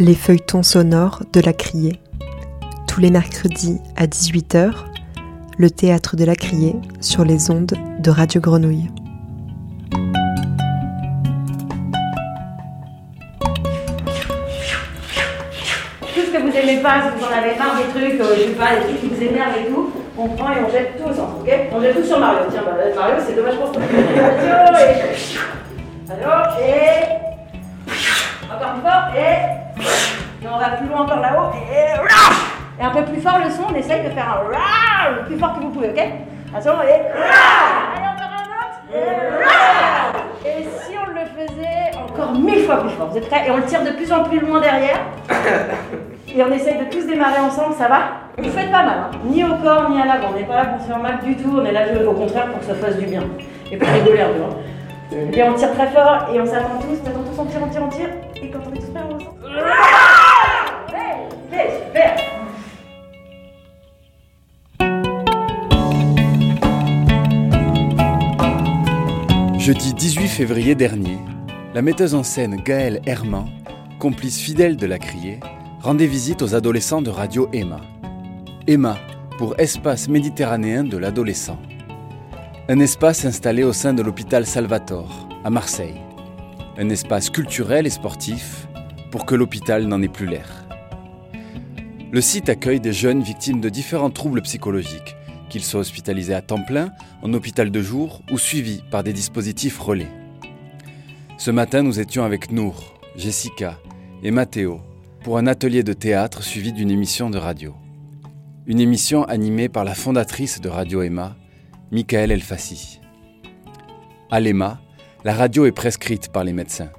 Les feuilletons sonores de la Criée. Tous les mercredis à 18h, le théâtre de la Criée sur les ondes de Radio Grenouille. Tout ce que vous aimez pas, si vous en avez marre des trucs, euh, je sais pas, des trucs qui vous énervent et tout, on prend et on jette tout au centre, ok On jette tout sur Mario. Tiens, bah, Mario, c'est dommage pour toi. Attention, et... Et... Encore plus fort, et... on va plus loin encore là-haut, et... Un peu plus fort le son, on essaye de faire un le plus fort que vous pouvez, ok Attention, et... Et... Si on le faisait encore mille fois plus fort, vous êtes prêts Et on le tire de plus en plus loin derrière. Et on essaye de tous démarrer ensemble, ça va Vous faites pas mal, hein ni au corps ni à l'avant. On n'est pas là pour se faire mal du tout, on est là au contraire pour que ça fasse du bien. Et pour rigoler un peu. hein. Et on tire très fort et on s'attend tous, on s'attend tous, on tire, on tire, on tire. Et quand on est tous prêts, on. Jeudi 18 février dernier, la metteuse en scène Gaëlle Herman, complice fidèle de la criée, rendait visite aux adolescents de Radio Emma. Emma pour Espace méditerranéen de l'adolescent. Un espace installé au sein de l'hôpital Salvatore, à Marseille. Un espace culturel et sportif pour que l'hôpital n'en ait plus l'air. Le site accueille des jeunes victimes de différents troubles psychologiques, qu'ils soient hospitalisés à temps plein, en hôpital de jour ou suivis par des dispositifs relais. Ce matin, nous étions avec Nour, Jessica et Mathéo pour un atelier de théâtre suivi d'une émission de radio. Une émission animée par la fondatrice de Radio Emma, Michael Elfassi. À l'EMA, la radio est prescrite par les médecins.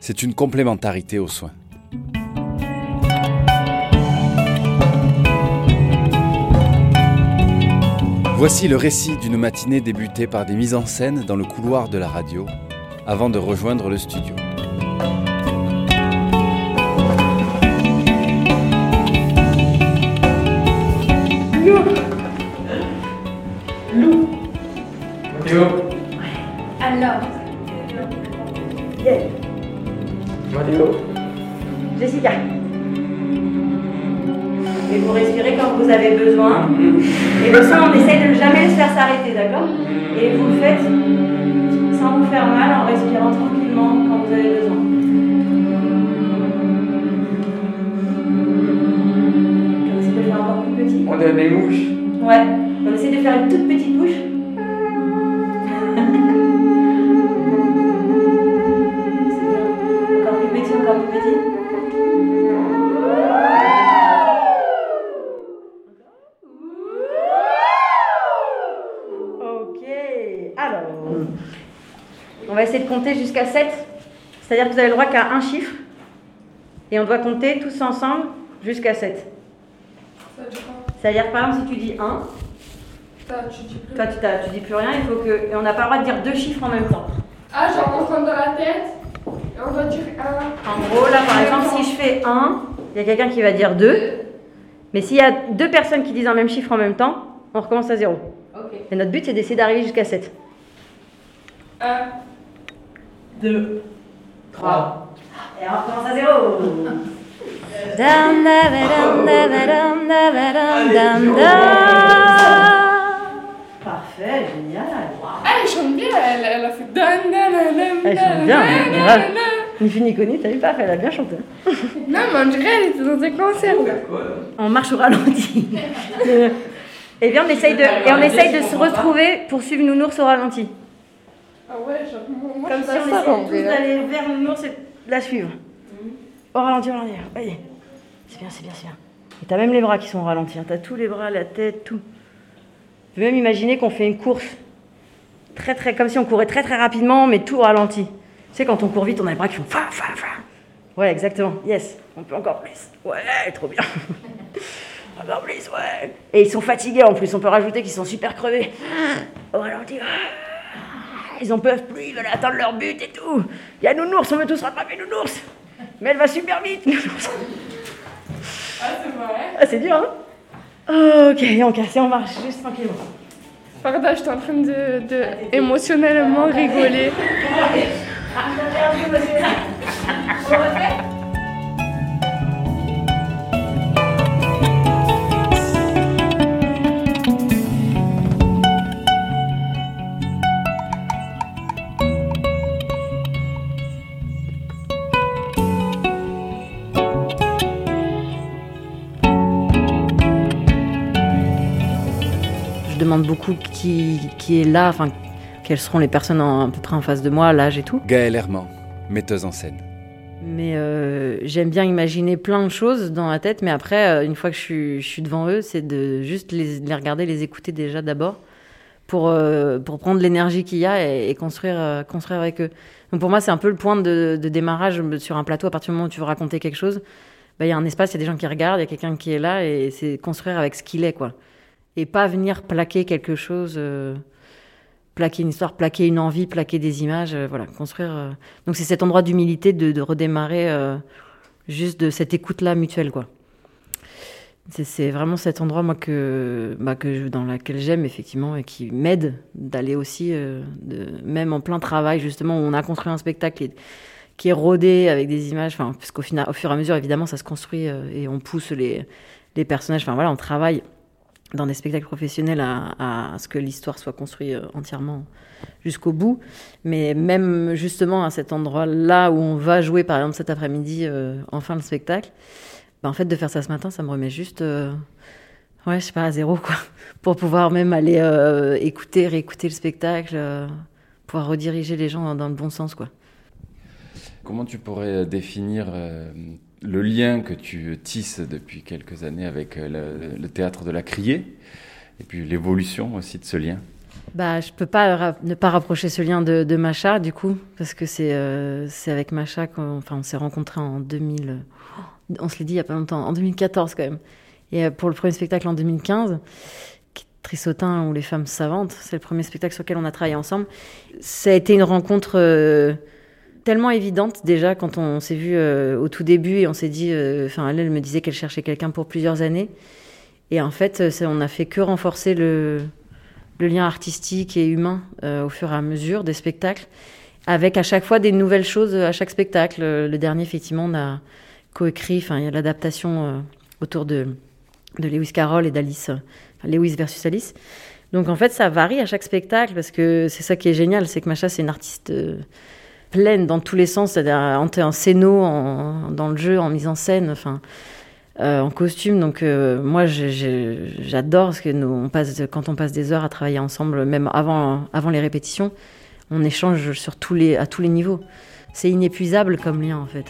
C'est une complémentarité aux soins. Voici le récit d'une matinée débutée par des mises en scène dans le couloir de la radio avant de rejoindre le studio. Mathéo Alors. Yeah. Mathéo Jessica. Vous respirez quand vous avez besoin. Et le son, on essaye de ne jamais le faire s'arrêter, d'accord Et vous le faites sans vous faire mal, en respirant tranquillement quand vous avez besoin. On essaie de le faire encore plus petit. On a des mouches. Ouais. On essaie de faire une toute petite bouche. Va essayer de compter jusqu'à 7. C'est-à-dire que vous avez le droit qu'à un chiffre. Et on doit compter tous ensemble jusqu'à 7. C'est-à-dire, par exemple, si tu dis 1, toi tu, t'as- tu dis plus rien, il faut que. Et on n'a pas le droit de dire deux chiffres en même temps. Ah, genre on compte dans la tête et on doit dire un. En gros, là par exemple, si je fais 1, il y a quelqu'un qui va dire 2. Mais s'il y a deux personnes qui disent un même chiffre en même temps, on recommence à 0. Ok. Et notre but, c'est d'essayer d'arriver jusqu'à 7. Un. 2, 3. Et on recommence à 0. Dam, da, ba, dam, da, ba, dam, da, ba, dam, dam, dam. Parfait, génial. Elle chante bien, elle, elle a fait. Elle chante bien, dan, dan, grave. dan. Ni fu ni connu, t'as vu pas Elle a bien chanté. Non, mais on dirait elle était dans un concert. On marche au ralenti. et bien, on essaye de, et on essaye de se retrouver pour suivre Nounours au ralenti. Ah ouais, moi, Comme je si on essayait tous d'aller vers Nounours et de la suivre. Au ralenti, au ralenti. Voyez. C'est bien, c'est bien, c'est bien. Et t'as même les bras qui sont au ralenti. Hein. T'as tous les bras, la tête, tout. Tu peux même imaginer qu'on fait une course. Très, très, comme si on courait très, très rapidement, mais tout au ralenti. Tu sais, quand on court vite, on a les bras qui font fa, fa, fa. Ouais, exactement. Yes. On peut encore plus. Ouais, trop bien. Encore plus, ouais. Et ils sont fatigués en plus. On peut rajouter qu'ils sont super crevés. Au ralenti. Ils en peuvent plus, ils veulent atteindre leur but et tout. Il y a Nounours, on veut tous rattraper Nounours. Mais elle va super vite, Nounours. Ah, c'est vrai. Ah, c'est dur, hein Ok, on casse et on marche juste tranquillement. Pardon, j'étais en train de, de émotionnellement rigoler. Ah. On refait? Demande beaucoup qui, qui est là, enfin, quelles seront les personnes en- à peu près en face de moi, l'âge et tout. Gaëlle Herman, metteuse en scène. Mais euh, j'aime bien imaginer plein de choses dans la tête, mais après, euh, une fois que je suis, je suis devant eux, c'est de juste les, les regarder, les écouter déjà d'abord, pour, euh, pour prendre l'énergie qu'il y a et, et construire, euh, construire avec eux. Donc pour moi, c'est un peu le point de, de démarrage sur un plateau. À partir du moment où tu veux raconter quelque chose, bah, il y a un espace, il y a des gens qui regardent, il y a quelqu'un qui est là, et c'est construire avec ce qu'il est, quoi. Et pas venir plaquer quelque chose, euh, plaquer une histoire, plaquer une envie, plaquer des images, euh, voilà, construire. euh. Donc c'est cet endroit d'humilité de, redémarrer juste de cette écoute-là mutuelle, quoi. C'est- vraiment cet endroit, moi, que, bah, dans lequel j'aime, effectivement, et qui m'aide d'aller aussi, même en plein travail, justement, où on a construit un spectacle qui est, rodé avec des images, enfin, parce final, au fur et à mesure, évidemment, ça se construit et on pousse les personnages, enfin, voilà, on travaille dans des spectacles professionnels à, ce que l'histoire soit construite euh, entièrement jusqu'au bout. Mais même justement à cet endroit-là où on va jouer, par exemple cet après-midi, euh, en fin spectacle, bah, en fait de faire ça ce matin, ça me remet juste, euh, ouais, je pas, à zéro quoi, pour pouvoir même aller euh, écouter, réécouter le spectacle, pouvoir rediriger les gens dans, dans le bon sens quoi. Comment tu pourrais définir le lien que tu tisses depuis quelques années avec euh, le, théâtre de la Criée et puis l'évolution aussi de ce lien Bah, je peux pas ne pas rapprocher ce lien de, Macha, du coup, parce que c'est euh, avec Macha qu'on s'est rencontrés en 2000. euh, On se l'est dit il y a pas longtemps, en 2014 quand même. Et euh, pour le premier spectacle en 2015, qui est Trissotin ou Les femmes savantes, c'est le premier spectacle sur lequel on a travaillé ensemble. Ça a été une rencontre euh, tellement évidente déjà quand on s'est vu euh, au tout début et on s'est dit. euh, Enfin, elle, me disait qu'elle cherchait quelqu'un pour plusieurs années. Et en fait, euh, on a fait que renforcer le, lien artistique et humain au fur et à mesure des spectacles, avec à chaque fois des nouvelles choses à chaque spectacle. Le dernier, effectivement, on a coécrit, enfin, il y a l'adaptation autour de, Lewis Carroll et d'Alice, Lewis versus Alice. Donc en fait, ça varie à chaque spectacle parce que c'est ça qui est génial, c'est que Macha, c'est une artiste pleine dans tous les sens, c'est-à-dire en, en scéno, dans le jeu, en mise en scène, euh, en costume. Donc euh, moi, j'adore parce que nous, quand on passe des heures à travailler ensemble, même avant, avant les répétitions, on échange sur tous les, à tous les niveaux. C'est inépuisable comme lien en fait.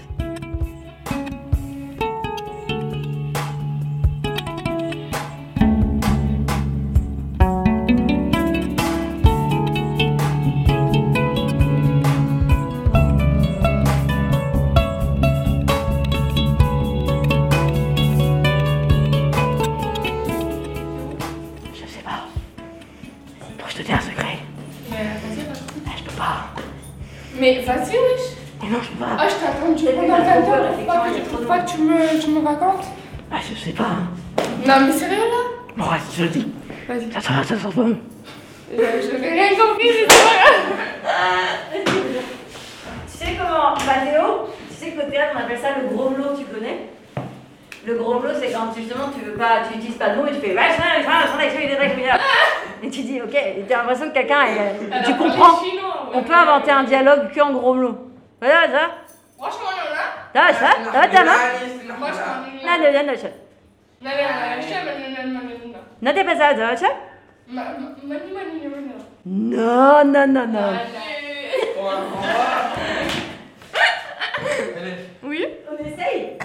Vas-y. Ça sera bon. Je, je n'ai rien compris, mais c'est pas grave. Tu sais comment, Mathéo, tu sais qu'au théâtre, on appelle ça le gros lot, tu connais? Le gros lot, c'est quand justement tu veux pas, tu utilises pas de mots et tu fais et tu dis ok, t'as l'impression que quelqu'un, est- Elle tu a comprends chinois, ouais. On peut inventer un dialogue que en gros lot. Voilà, ça, Franchement, ça, ça, ça, je t'en Non, non, non, non. Non, non, non, non, non, non, non, non. Non. Non, non, non, non. Allez. Oui On essaye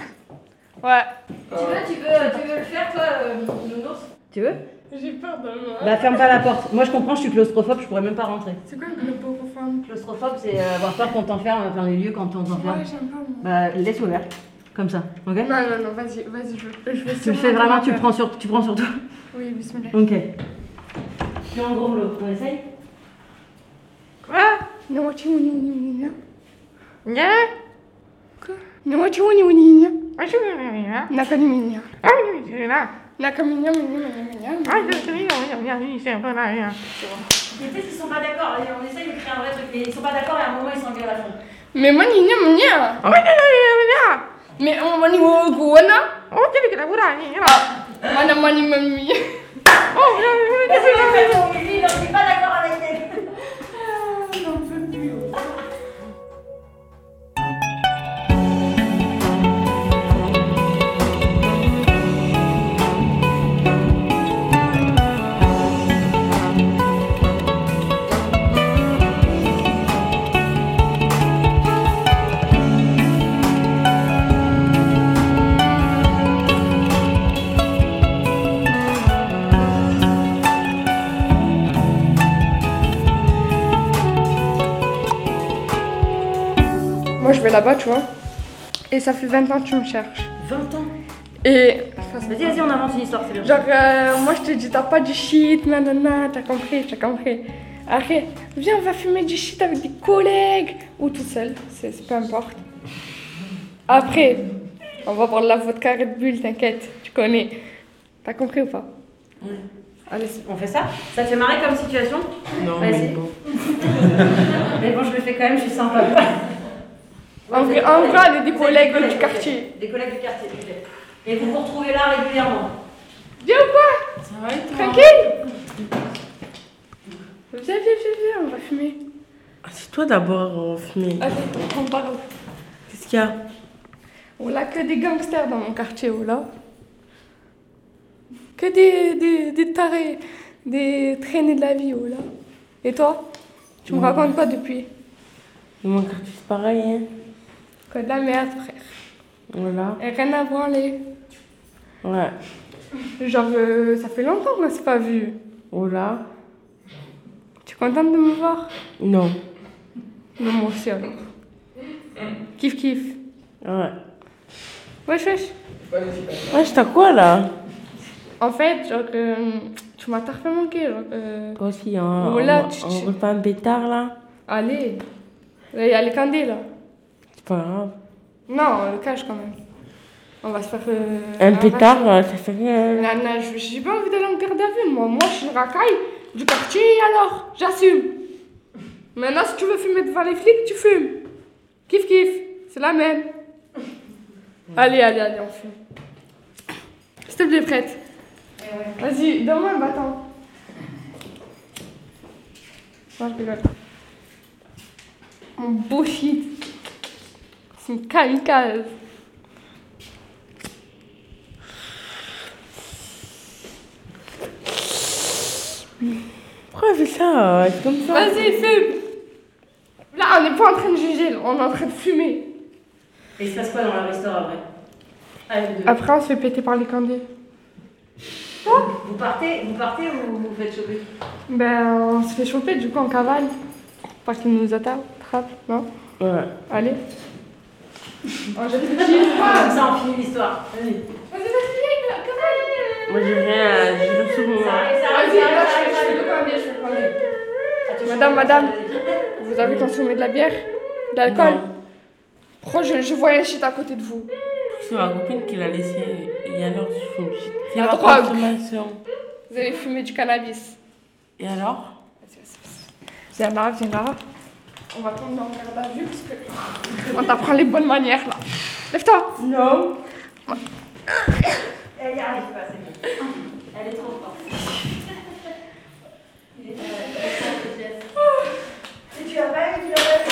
Ouais. Tu veux, tu veux, tu veux le faire, toi, euh, nounours? Tu veux? J'ai peur de moi. Bah, ferme pas la porte. Moi, je comprends, je suis claustrophobe, je pourrais même pas rentrer. C'est quoi le pauvre Claustrophobe, c'est euh, avoir peur qu'on t'enferme dans les lieux quand on t'enferme. Ouais, j'aime pas moi. Bah, laisse ouvert. Comme ça, ok? Non, non, non, vas-y, vas-y, je, je vais Tu le fais vraiment, tu le prends sur, tu prends sur toi. Oui, bismillah. Ok. Tu es en gros on essaye Ah Non, tu Quoi Non, tu. Ah. Ah, peut-être qu'ils sont pas d'accord, on essaye de créer un vrai truc, mais ils sont pas d'accord et à un moment ils s'engueulent à fond. Mais moi. Oh. Mais on va ni wo kuona. Oh, tu le kira ni ni. Ah, mana mani mami. Oh, ni ni ni. Je vais là-bas, tu vois. Et ça fait 20 ans que tu me cherches. 20 ans Et. Vas-y, vas-y, on invente une histoire, c'est bien. Genre, euh, moi, je te dis, t'as pas du shit, nanana, t'as compris, t'as compris. Après, viens, on va fumer du shit avec des collègues. Ou tout seul, c'est peu importe. Après, on va prendre la vodka Red Bull, t'inquiète, tu connais. T'as compris ou pas? Oui. Allez, On fait ça? Ça te fait marrer comme situation? Non, Vas-y. mais bon. Mais bon, je le fais quand même, je suis sympa. En vrai, en vrai, on est des collègues du quartier. Des collègues du quartier, ok. Et vous vous retrouvez là régulièrement Viens ou quoi Ça va et toi Tranquille Viens, viens, viens, viens, on va fumer. Assieds-toi d'abord, on va fumer. Allez, on parle. Qu'est-ce qu'il y a? On a que des gangsters dans mon quartier, oh là. Que des, des, des tarés, des traînées de la vie, oh là. Et toi? Tu me racontes quoi depuis? Dans mon quartier, c'est pareil, hein. Que de la merde, frère. Voilà. Et rien à branler. Ouais. Genre, euh, ça fait longtemps qu'on s'est pas vu. Voilà. Tu es contente de me voir? Non. Non, moi aussi alors. Kiff, kiff. Ouais. Wesh, wesh. Wesh, t'as quoi là? En fait, genre, euh, tu m'as fait manquer. Genre, euh, Toi aussi, hein. Voilà, on, tu- on tu- refait un pétard là allez. Là, Il y a les candés, là. Pas grave. Non, on le cache quand même. On va se faire. euh, Un pétard, euh, ça fait rien. Non, non, j'ai pas envie d'aller en garde à vue, moi. Moi, je suis une racaille du quartier, alors, j'assume. Maintenant, si tu veux fumer devant les flics, tu fumes. Kiff, kiff. C'est la même. Allez, allez, allez, on fume. S'il te plaît, prête. Vas-y, donne-moi un bâton. Non, je rigole. Mon beau shit. C'est une kamikaze. Pourquoi elle fait ça euh, C'est comme ça. Vas-y, fume. Là, on n'est pas en train de juger, là, on est en train de fumer. Et il se passe quoi dans le restaurant après Avec deux. Après, on se fait péter par les candés. Vous partez, vous partez ou vous vous faites choper Ben, on se fait choper, du coup, en cavale. Pas qu'ils nous attrapent, non Ouais. Allez. Oh, je te pas. ça, on finit l'histoire. Vas-y. Vas-y, vas-y. Moi j'ai rien, j'ai le souvenir. Ça arrive, ça arrive, Vas-y, ça là, arrive, je le le. Ah, Madame, madame. vas-y. Vous avez consommé de la bière De l'alcool. Pourquoi je, je vois un shit à côté de vous C'est ma copine qui l'a laissé. Et alors, je fume. C'est La consommation. Vous avez fumé du cannabis. Et alors? Viens là, viens là. On va tomber en garde à vue parce que on t'apprend les bonnes manières là. Lève-toi. Non. Elle y arrive pas, c'est bon. Elle est trop forte. Il est trop fort. Si tu as pas eu, tu l'as pas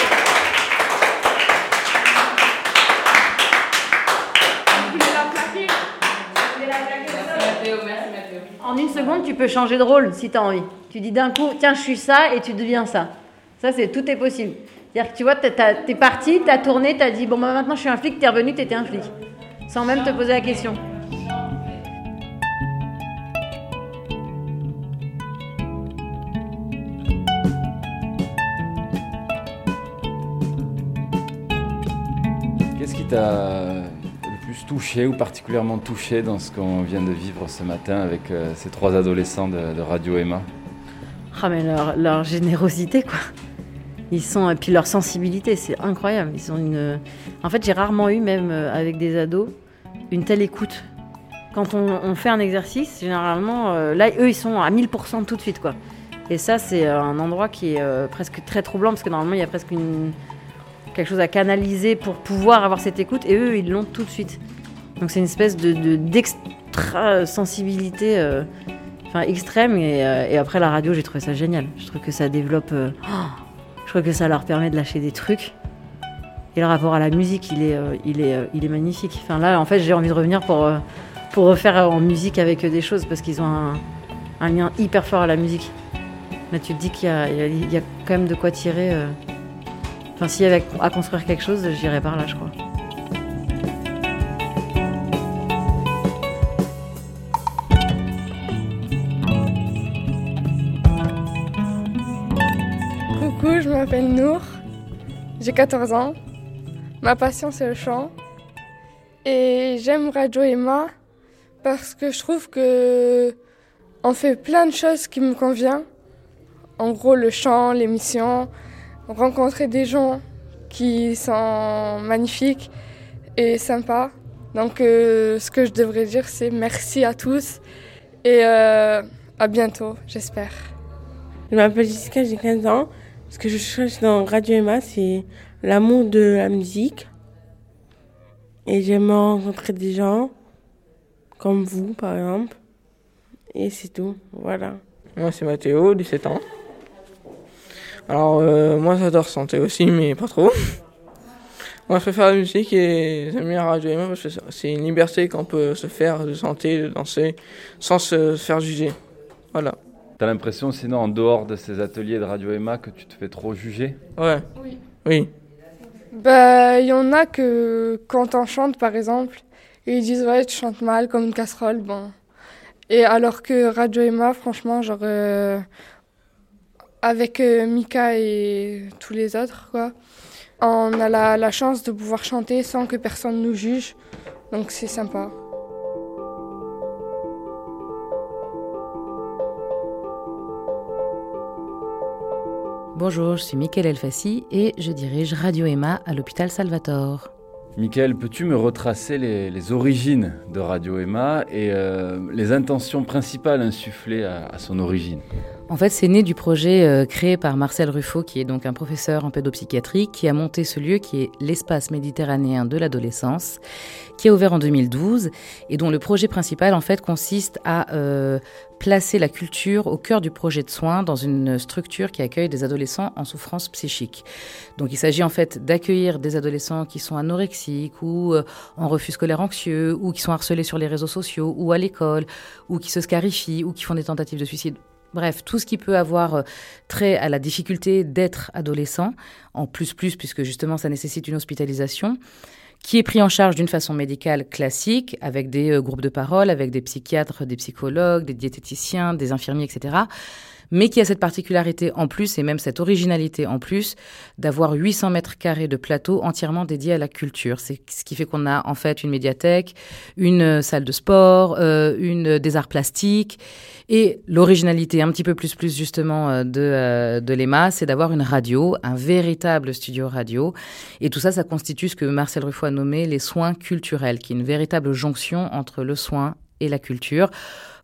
En une seconde, tu peux changer de rôle si tu as envie. Tu dis d'un coup, tiens, je suis ça et tu deviens ça. Ça, c'est tout est possible. C'est-à-dire que tu vois, t'es parti, t'as tourné, t'as dit, bon, bah, maintenant je suis un flic, t'es revenu, t'étais un flic. Sans même te poser la question. Qu'est-ce qui t'a le plus touché ou particulièrement touché dans ce qu'on vient de vivre ce matin avec euh, ces trois adolescents de, de Radio Emma? Ah, mais leur, leur générosité, quoi. Ils sont, et puis leur sensibilité, c'est incroyable. Ils ont une. En fait, j'ai rarement eu, même euh, avec des ados, une telle écoute. Quand on, fait un exercice, généralement, euh, là, eux, ils sont à 1000% tout de suite, quoi. Et ça, c'est euh, un endroit qui est presque très troublant, parce que normalement, il y a presque quelque chose à canaliser pour pouvoir avoir cette écoute, et eux, ils l'ont tout de suite. Donc, c'est une espèce de, de- d'extra sensibilité. enfin extrême et, après la radio j'ai trouvé ça génial je trouve que ça développe je trouve que ça leur permet de lâcher des trucs. Et le rapport à la musique il est euh, il est euh, il est magnifique. Enfin là en fait j'ai envie de revenir pour euh, pour refaire en musique avec des choses parce qu'ils ont un, lien hyper fort à la musique. Là tu te dis qu'il y y a- quand même de quoi tirer enfin s'il y avait à construire quelque chose j'irais par là je crois m'appelle Nour. J'ai 14 ans. Ma passion, c'est le chant. Et j'aime Radio Emma parce que je trouve que on fait plein de choses qui me conviennent. En gros, le chant, l'émission, rencontrer des gens qui sont magnifiques et sympas. Donc, euh, ce que je devrais dire, c'est merci à tous et euh, à bientôt, j'espère. Je m'appelle Jessica, j'ai 15 ans. Ce que je cherche dans Radio Emma, c'est l'amour de la musique. Et j'aime rencontrer des gens, comme vous par exemple. Et c'est tout, voilà. Moi c'est Mathéo, 17 ans. Alors euh, moi j'adore chanter aussi, mais pas trop. moi je préfère la musique et j'aime bien Radio Emma parce que c'est une liberté qu'on peut se faire de chanter, de danser, sans se faire juger. Voilà. T'as l'impression sinon en dehors de ces ateliers de Radio Emma que tu te fais trop juger? Ouais. Oui. Oui. Bah, il y en a que quand on chante, par exemple, ils disent ouais, tu chantes mal comme une casserole. Bon. Et alors que Radio Emma, franchement, genre euh, avec euh, Mika et tous les autres, quoi, on a la, la chance de pouvoir chanter sans que personne nous juge. Donc c'est sympa. Bonjour, je suis Mickaël Elfassi et je dirige Radio Emma à l'hôpital Salvatore. Michael, peux-tu me retracer les, origines de Radio Emma et euh, les intentions principales insufflées à son origine? En fait, c'est né du projet euh, créé par Marcel Ruffo, qui est donc un professeur en pédopsychiatrie, qui a monté ce lieu qui est l'espace méditerranéen de l'adolescence, qui a ouvert en 2012 et dont le projet principal en fait consiste à euh, placer la culture au cœur du projet de soins dans une structure qui accueille des adolescents en souffrance psychique. Donc il s'agit en fait d'accueillir des adolescents qui sont anorexiques ou euh, en refus scolaire anxieux ou qui sont harcelés sur les réseaux sociaux ou à l'école ou qui se scarifient ou qui font des tentatives de suicide. Bref, tout ce qui peut avoir trait à la difficulté d'être adolescent, en plus plus puisque justement ça nécessite une hospitalisation qui est pris en charge d'une façon médicale classique, avec des euh, groupes de parole, avec des psychiatres, des psychologues, des diététiciens, des infirmiers, etc., mais qui a cette particularité en plus, et même cette originalité en plus, d'avoir 800 mètres carrés de plateau entièrement dédiés à la culture. C'est ce qui fait qu'on a en fait une médiathèque, une salle de sport, euh, une des arts plastiques, et l'originalité un petit peu plus plus justement euh, de, euh, l'EMA, c'est d'avoir une radio, un véritable studio radio, et tout ça, ça constitue ce que Marcel Ruffo a nommé les soins culturels, qui est une véritable jonction entre le soin et la culture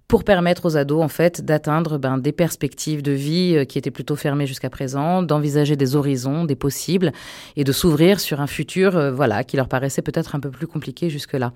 pour permettre aux ados en fait d'atteindre ben, des perspectives de vie euh, qui étaient plutôt fermées jusqu'à présent, d'envisager des horizons, des possibles et de s'ouvrir sur un futur euh, voilà qui leur paraissait peut-être un peu plus compliqué jusque-là.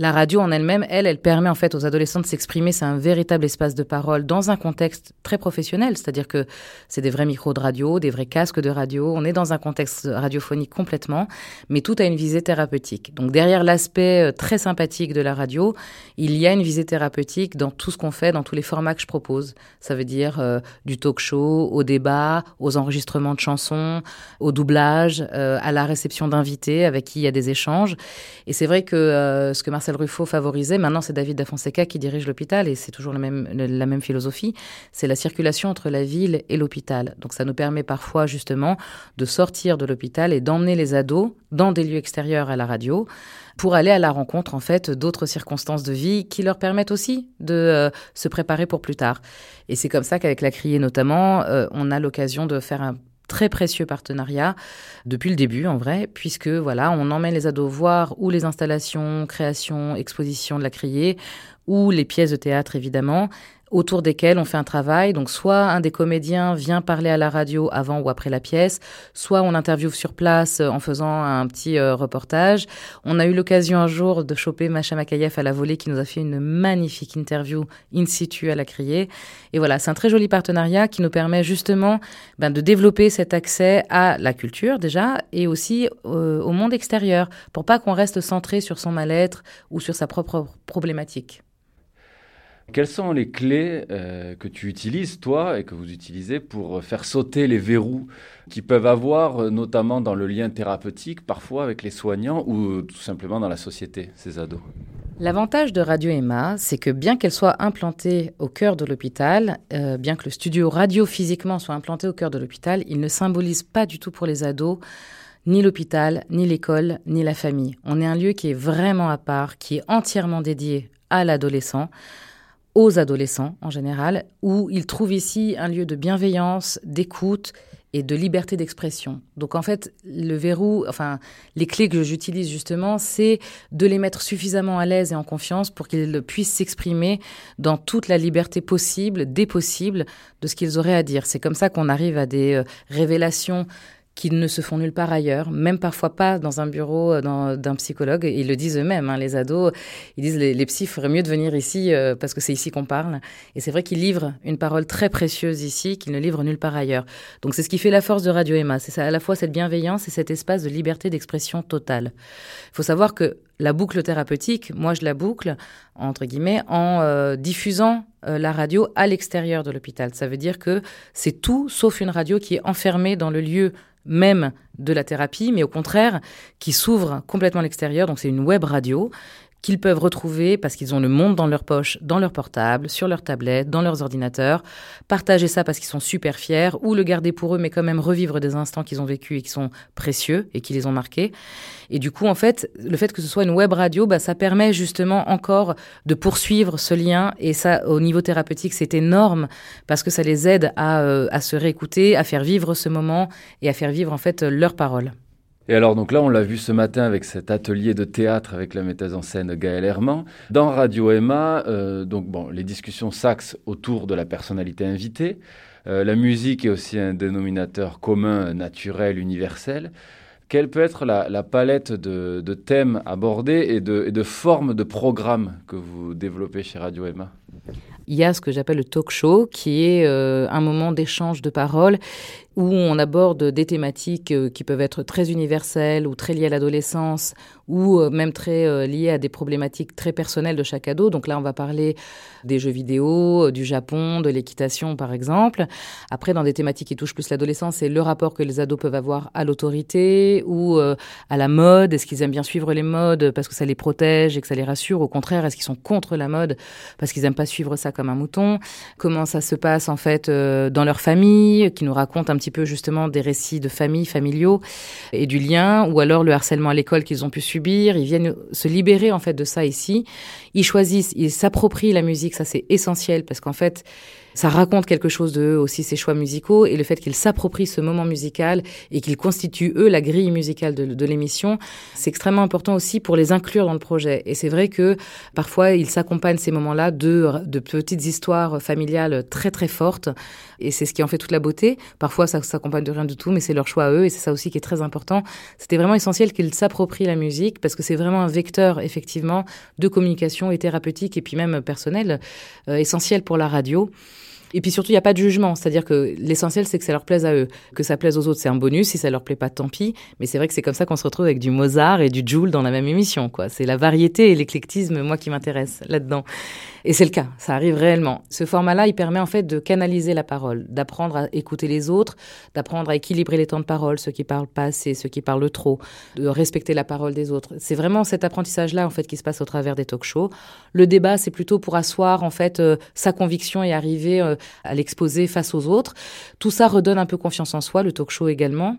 La radio en elle-même, elle, elle permet en fait aux adolescents de s'exprimer. C'est un véritable espace de parole dans un contexte très professionnel, c'est-à-dire que c'est des vrais micros de radio, des vrais casques de radio. On est dans un contexte radiophonique complètement, mais tout a une visée thérapeutique. Donc derrière l'aspect euh, très sympathique de la radio, il y a une visée thérapeutique dans tout ce qu'on fait, dans tous les formats que je propose. Ça veut dire euh, du talk show, au débat, aux enregistrements de chansons, au doublage, euh, à la réception d'invités avec qui il y a des échanges. Et c'est vrai que ce que Marcel Ruffo favorisait, maintenant c'est David da Fonseca qui dirige l'hôpital et c'est toujours la même, la même philosophie, c'est la circulation entre la ville et l'hôpital. Donc ça nous permet parfois justement de sortir de l'hôpital et d'emmener les ados dans des lieux extérieurs à la radio pour aller à la rencontre en fait d'autres circonstances de vie qui leur permettent aussi de euh, se préparer pour plus tard. Et c'est comme ça qu'avec la criée notamment, euh, on a l'occasion de faire un très précieux partenariat depuis le début en vrai, puisque voilà, on emmène les ados voir ou les installations, créations, expositions de la criée, ou les pièces de théâtre évidemment, autour desquelles on fait un travail. Donc soit un des comédiens vient parler à la radio avant ou après la pièce, soit on interviewe sur place en faisant un petit euh, reportage. On a eu l'occasion un jour de choper Macha Makayev à la volée qui nous a fait une magnifique interview in situ à la criée. Et voilà, c'est un très joli partenariat qui nous permet justement ben, de développer cet accès à la culture déjà et aussi euh, au monde extérieur pour pas qu'on reste centré sur son mal-être ou sur sa propre problématique. Quelles sont les clés euh, que tu utilises, toi, et que vous utilisez pour faire sauter les verrous qui peuvent avoir, euh, notamment dans le lien thérapeutique, parfois avec les soignants ou tout simplement dans la société, ces ados? L'avantage de Radio Emma, c'est que bien qu'elle soit implantée au cœur de l'hôpital, euh, bien que le studio radio physiquement soit implanté au cœur de l'hôpital, il ne symbolise pas du tout pour les ados ni l'hôpital, ni l'école, ni la famille. On est un lieu qui est vraiment à part, qui est entièrement dédié à l'adolescent, aux adolescents en général, où ils trouvent ici un lieu de bienveillance, d'écoute et de liberté d'expression. Donc en fait, le verrou, enfin les clés que j'utilise justement, c'est de les mettre suffisamment à l'aise et en confiance pour qu'ils puissent s'exprimer dans toute la liberté possible, des possibles, de ce qu'ils auraient à dire. C'est comme ça qu'on arrive à des euh, révélations qui ne se font nulle part ailleurs, même parfois pas dans un bureau euh, d'un psychologue. Ils le disent eux-mêmes, hein, les ados, ils disent les, les psys feraient mieux de venir ici euh, parce que c'est ici qu'on parle. Et c'est vrai qu'ils livrent une parole très précieuse ici qu'ils ne livrent nulle part ailleurs. Donc c'est ce qui fait la force de Radio Emma, c'est à la fois cette bienveillance et cet espace de liberté d'expression totale. Il faut savoir que la boucle thérapeutique, moi je la boucle, entre guillemets, en euh, diffusant la radio à l'extérieur de l'hôpital. Ça veut dire que c'est tout sauf une radio qui est enfermée dans le lieu même de la thérapie, mais au contraire, qui s'ouvre complètement à l'extérieur. Donc c'est une web radio qu'ils peuvent retrouver parce qu'ils ont le monde dans leur poche, dans leur portable, sur leur tablette, dans leurs ordinateurs, partager ça parce qu'ils sont super fiers, ou le garder pour eux, mais quand même revivre des instants qu'ils ont vécus et qui sont précieux et qui les ont marqués. Et du coup, en fait, le fait que ce soit une web radio, bah, ça permet justement encore de poursuivre ce lien. Et ça, au niveau thérapeutique, c'est énorme parce que ça les aide à, euh, à se réécouter, à faire vivre ce moment et à faire vivre en fait leurs paroles. Et alors, donc là, on l'a vu ce matin avec cet atelier de théâtre avec la metteuse en scène Gaëlle Herman. Dans Radio Emma, euh, donc bon, les discussions s'axent autour de la personnalité invitée. Euh, la musique est aussi un dénominateur commun, naturel, universel. Quelle peut être la, palette de, thèmes abordés et de, et de formes de programmes que vous développez chez Radio Emma? Il y a ce que j'appelle le talk show, qui est euh, un moment d'échange de paroles où on aborde des thématiques euh, qui peuvent être très universelles ou très liées à l'adolescence ou euh, même très euh, liées à des problématiques très personnelles de chaque ado. Donc là, on va parler des jeux vidéo, du Japon, de l'équitation par exemple. Après, dans des thématiques qui touchent plus l'adolescence, c'est le rapport que les ados peuvent avoir à l'autorité ou à la mode. Est-ce qu'ils aiment bien suivre les modes parce que ça les protège et que ça les rassure? Au contraire, est-ce qu'ils sont contre la mode parce qu'ils n'aiment pas suivre ça comme un mouton? Comment ça se passe en fait dans leur famille, qui nous raconte un petit peu justement des récits de famille, familiaux et du lien, ou alors le harcèlement à l'école qu'ils ont pu subir. Ils viennent se libérer en fait de ça ici. Ils choisissent, ils s'approprient la musique, ça c'est essentiel parce qu'en fait, ça raconte quelque chose de eux aussi, ces choix musicaux, et le fait qu'ils s'approprient ce moment musical et qu'ils constituent, eux, la grille musicale de, l'émission, c'est extrêmement important aussi pour les inclure dans le projet. Et c'est vrai que parfois, ils s'accompagnent ces moments-là de, de petites histoires familiales très très fortes, et c'est ce qui en fait toute la beauté. Parfois, ça s'accompagne de rien du tout, mais c'est leur choix eux, et c'est ça aussi qui est très important. C'était vraiment essentiel qu'ils s'approprient la musique, parce que c'est vraiment un vecteur, effectivement, de communication et thérapeutique, et puis même personnel, euh, essentiel pour la radio. Et puis surtout, il n'y a pas de jugement. C'est-à-dire que l'essentiel, c'est que ça leur plaise à eux. Que ça plaise aux autres, c'est un bonus. Si ça leur plaît pas, tant pis. Mais c'est vrai que c'est comme ça qu'on se retrouve avec du Mozart et du Joule dans la même émission, quoi. C'est la variété et l'éclectisme, moi, qui m'intéresse là-dedans. Et c'est le cas. Ça arrive réellement. Ce format-là, il permet en fait de canaliser la parole, d'apprendre à écouter les autres, d'apprendre à équilibrer les temps de parole, ceux qui parlent pas assez, ceux qui parlent trop, de respecter la parole des autres. C'est vraiment cet apprentissage-là, en fait, qui se passe au travers des talk-shows. Le débat, c'est plutôt pour asseoir, en fait, euh, sa conviction et arriver euh, à l'exposer face aux autres. Tout ça redonne un peu confiance en soi, le talk show également.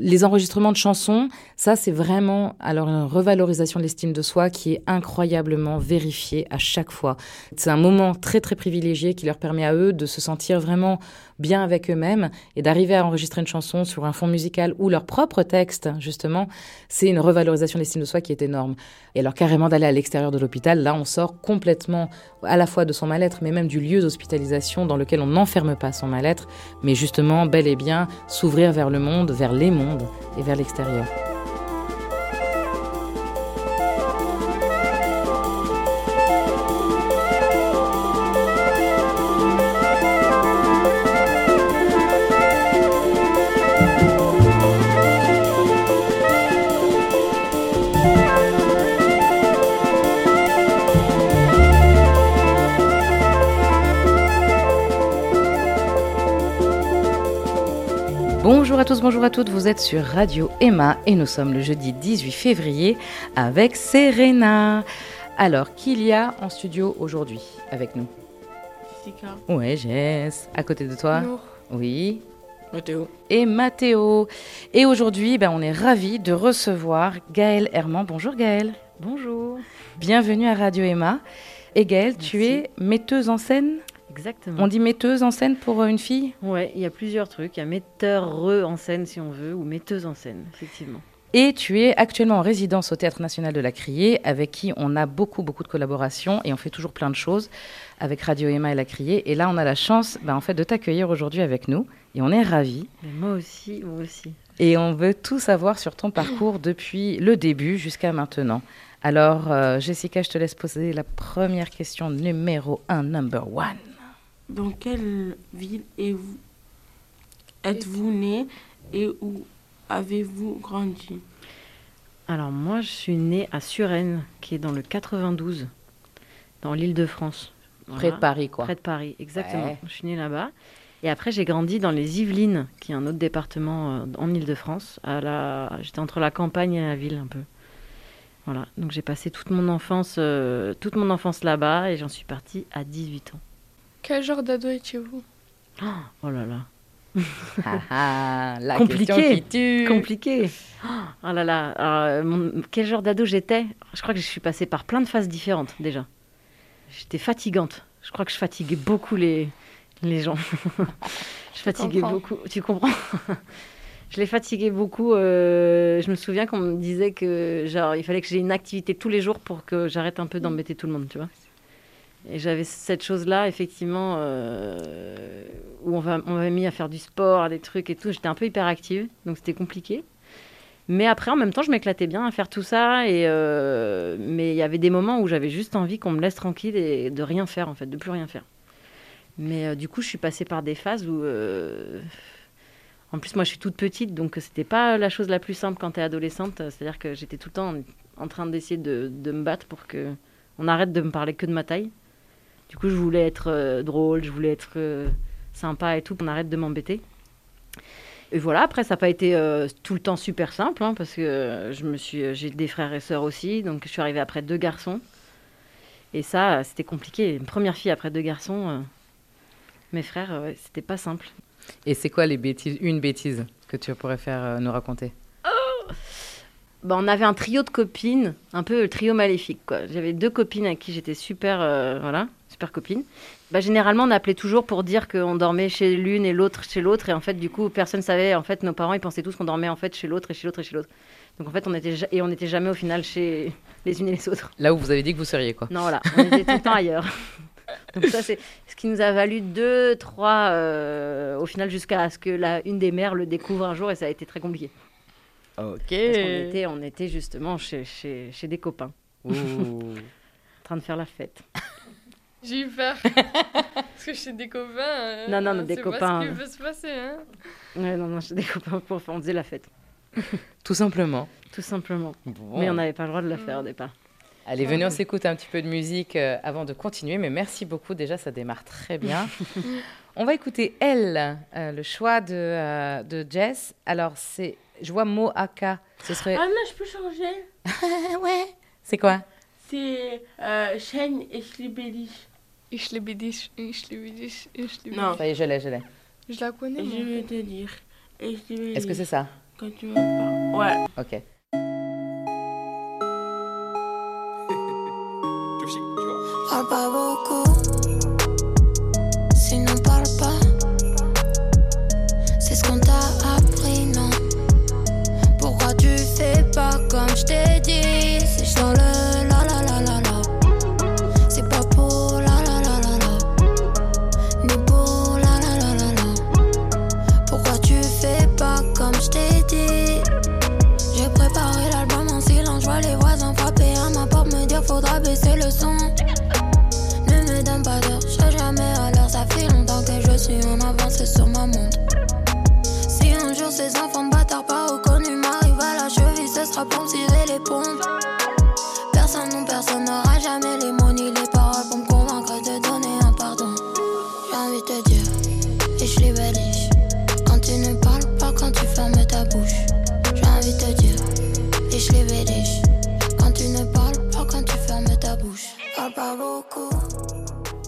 Les enregistrements de chansons, ça c'est vraiment alors une revalorisation de l'estime de soi qui est incroyablement vérifiée à chaque fois. C'est un moment très très privilégié qui leur permet à eux de se sentir vraiment bien avec eux-mêmes et d'arriver à enregistrer une chanson sur un fond musical ou leur propre texte, justement, c'est une revalorisation de l'estime de soi qui est énorme. Et alors carrément d'aller à l'extérieur de l'hôpital, là on sort complètement à la fois de son mal-être, mais même du lieu d'hospitalisation dans lequel on n'enferme pas son mal-être, mais justement bel et bien s'ouvrir vers le monde, vers les mondes et vers l'extérieur. Bonjour à tous, bonjour à toutes, vous êtes sur Radio Emma et nous sommes le jeudi 18 février avec Serena. Alors, qu'il y a en studio aujourd'hui avec nous? Jessica. Ouais, Jess. À côté de toi Nour. Oui. Mathéo. Et Mathéo. Et aujourd'hui, ben, on est ravis de recevoir Gaëlle Herman. Bonjour Gaëlle. Bonjour. Bienvenue à Radio Emma. Et Gaëlle, tu es metteuse en scène? Exactement. On dit metteuse en scène pour euh, une fille Ouais, il y a plusieurs trucs. Il y a metteur en scène si on veut, ou metteuse en scène, effectivement. Et tu es actuellement en résidence au Théâtre National de la Criée, avec qui on a beaucoup, beaucoup de collaborations et on fait toujours plein de choses avec Radio Emma et la Criée. Et là, on a la chance ben, en fait, de t'accueillir aujourd'hui avec nous et on est ravis. Mais moi aussi, moi aussi. Et on veut tout savoir sur ton parcours depuis le début jusqu'à maintenant. Alors, euh, Jessica, je te laisse poser la première question numéro un, number one. Dans quelle ville êtes-vous êtes-vous né et où avez-vous grandi Alors moi, je suis née à Suresnes, qui est dans le 92, dans l'île de France. Près de Paris, quoi. Près de Paris, exactement. Ouais. Je suis née là-bas. Et après, j'ai grandi dans les Yvelines, qui est un autre département euh, en Île-de-France. La... J'étais entre la campagne et la ville, un peu. Voilà. Donc j'ai passé toute mon enfance, euh, toute mon enfance là-bas, et j'en suis partie à 18 ans. Quel genre d'ado étiez-vous Oh là là. Ah, ah, la Compliqué. question qui tue. Compliqué. Oh là là. Alors, euh, mon- quel genre d'ado j'étais? Je crois que je suis passée par plein de phases différentes déjà. J'étais fatigante. Je crois que je fatiguais beaucoup les, les gens. je fatiguais comprends. beaucoup. Tu comprends? Je les fatiguais beaucoup. euh, je me souviens qu'on me disait que genre il fallait que j'ai une activité tous les jours pour que j'arrête un peu d'embêter tout le monde, tu vois. Et j'avais cette chose-là, effectivement, euh, où on va- on m'avait mis à faire du sport, des trucs et tout. J'étais un peu hyperactive, donc c'était compliqué. Mais après, en même temps, je m'éclatais bien à faire tout ça. Et euh, mais il y avait des moments où j'avais juste envie qu'on me laisse tranquille et de rien faire, en fait, de plus rien faire. Mais euh, du coup, je suis passée par des phases où. En plus, moi, je suis toute petite, donc c'était pas la chose la plus simple quand tu es adolescente. C'est-à-dire que j'étais tout le temps en, en train d'essayer de, de me battre pour que on arrête de me parler que de ma taille. Du coup, je voulais être euh, drôle, je voulais être euh, sympa et tout, qu'on arrête de m'embêter. Et voilà, après, ça n'a pas été euh, tout le temps super simple, hein, parce que je me suis, j'ai des frères et sœurs aussi, donc je suis arrivée après deux garçons. Et ça, c'était compliqué. Une première fille après deux garçons, mes frères, c'était pas simple. Et c'est quoi les bêtises, une bêtise que tu pourrais faire nous raconter? Bah, on avait un trio de copines, un peu le trio maléfique. quoi. J'avais deux copines avec qui j'étais super, euh, voilà, super copine. Bah, généralement, on appelait toujours pour dire qu'on dormait chez l'une et l'autre chez l'autre. Et en fait, du coup, personne savait. En fait, nos parents, ils pensaient tous qu'on dormait en fait chez l'autre et chez l'autre et chez l'autre. Donc en fait, on était ja- et on n'était jamais au final chez les unes et les autres. Là où vous avez dit que vous seriez, quoi. Non, voilà, on était tout le temps ailleurs. Donc ça, c'est ce qui nous a valu deux, trois, euh, au final, jusqu'à ce que la, une des mères le découvre un jour et ça a été très compliqué. Ok. Parce qu'on était, on était justement chez, chez, chez des copains, en train de faire la fête. J'ai eu peur. Parce que chez des copains. euh, Non, non, non, on des copains, Pas ce qui peut se passer, hein. Ouais, non, non, chez des copains, pour, on faisait la fête, Tout simplement. tout simplement. Bon. Mais on n'avait pas le droit de la Mm. faire au départ. Allez, venez, on s'écoute un petit peu de musique euh, avant de continuer. Mais merci beaucoup. Déjà, ça démarre très bien. on va écouter Elle, euh, le choix de, euh, de Jess. Alors, c'est, je vois. Ce serait. Ah non, je peux changer. ouais. C'est quoi? C'est euh, Shane liebe dich, ich liebe Non. Ça y est, je l'ai, je l'ai. Je la connais, Et je vais te dire. Est-ce que c'est ça? Quand tu me parles. Ouais. Ok.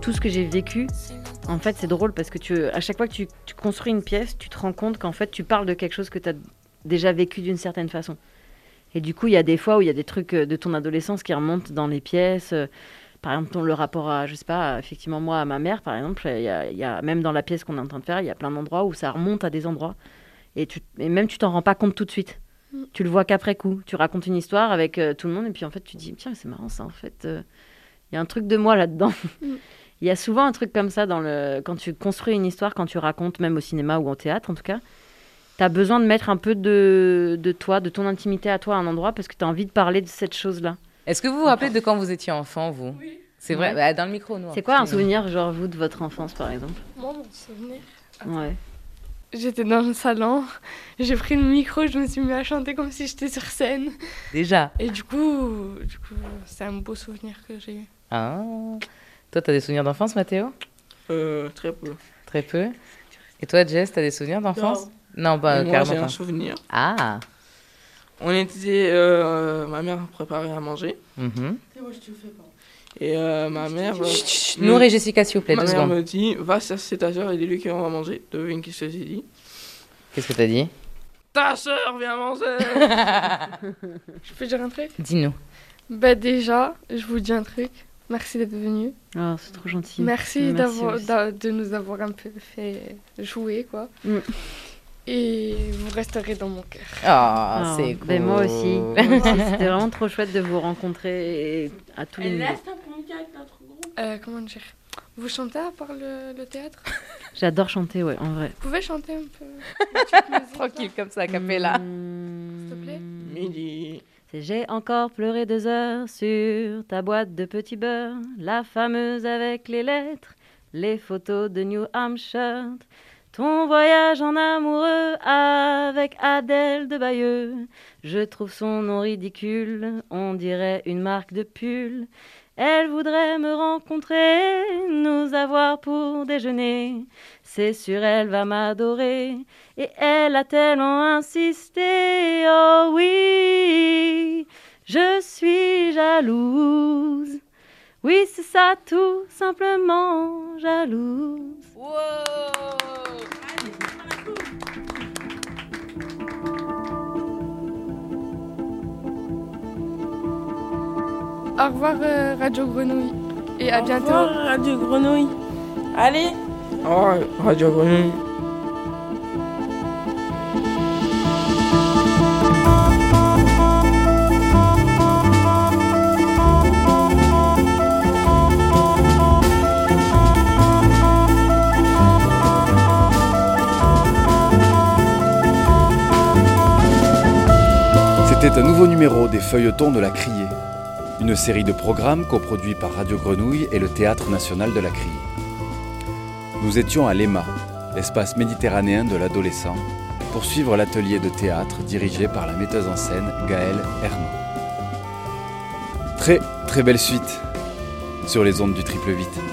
Tout ce que j'ai vécu En fait, c'est drôle parce que à chaque fois que tu, tu construis une pièce, tu te rends compte qu'en fait, tu parles de quelque chose que tu as déjà vécu d'une certaine façon. Et du coup, il y a des fois où il y a des trucs euh, de ton adolescence qui remontent dans les pièces. Par exemple, ton- le rapport à, je sais pas, effectivement, moi, à ma mère, par exemple, il y a, il y a- même dans la pièce qu'on est en train de faire, il y a plein d'endroits où ça remonte à des endroits. Et, tu, et même, tu t'en rends pas compte tout de suite. Mm. Tu le vois qu'après coup. Tu racontes une histoire avec euh, tout le monde, et puis en fait, tu te dis, tiens, c'est marrant ça, en fait. euh, Il y a un truc de moi là-dedans. Mm. Il y a souvent un truc comme ça dans le... quand tu construis une histoire, quand tu racontes, même au cinéma ou au théâtre en tout cas. Tu as besoin de mettre un peu de, de toi, de ton intimité à toi à un endroit parce que tu as envie de parler de cette chose-là. Est-ce que vous vous rappelez de quand vous étiez enfant, vous? C'est vrai, Ouais. bah, dans le micro, nous. C'est quoi un écoutez, souvenir, genre vous, de votre enfance par exemple? Moi, mon souvenir. Ouais. J'étais dans le salon, j'ai pris le micro, je me suis mis à chanter comme si j'étais sur scène. Déjà? Et du coup, du coup c'est un beau souvenir que j'ai eu. Ah. Toi, t'as des souvenirs d'enfance, Mathéo? Euh, très peu. Très peu? Et toi, Jess, t'as des souvenirs d'enfance? Non, bah, Moi, carrément j'ai un pas. souvenir. Ah. On était. euh, ma mère préparait à manger. Mhm. Et euh, ma mère. euh, Chut, chut, Nour et Jessica, s'il vous plaît, Ma deux mère secondes. me dit Va à cet étagère et dis-lui qu'on va manger. Devine qu'est-ce que j'ai dit Qu'est-ce que t'as dit? Ta soeur vient manger Je peux dire un truc? Dis-nous. Bah déjà, je vous dis un truc. Merci d'être venu. Oh, c'est trop gentil. Merci, d'avoir, de nous avoir un peu fait jouer, quoi. Mm. Et vous resterez dans mon cœur. Ah, Ah, c'est cool. ben moi aussi. C'était vraiment trop chouette de vous rencontrer et à tous les niveaux. Euh, comment dire? Vous chantez à part le, le théâtre? J'adore chanter, ouais, en vrai. Vous pouvez chanter un peu musique, Tranquille, comme ça, a cappella. S'il te plaît Midi. J'ai encore pleuré deux heures sur ta boîte de petits beurre, la fameuse avec les lettres, les photos de New Hampshire, ton voyage en amoureux avec Adèle de Bayeux. Je trouve son nom ridicule, on dirait une marque de pull. Elle voudrait me rencontrer, nous avoir pour déjeuner. C'est sûr, elle va m'adorer. Et elle a tellement insisté, oh oui, je suis jalouse. Oui, c'est ça, tout simplement jalouse. Au revoir euh, Radio Grenouille. Et à Au bientôt. revoir, Radio Grenouille. Allez Oh, Radio Grenouille. C'était un nouveau numéro des Feuilletons de la Criée, une série de programmes coproduits par Radio Grenouille et le Théâtre national de la Criée. Nous étions à l'EMA, l'espace méditerranéen de l'adolescent, pour suivre l'atelier de théâtre dirigé par la metteuse en scène Gaëlle Herman. Très très belle suite sur les ondes du triple 8.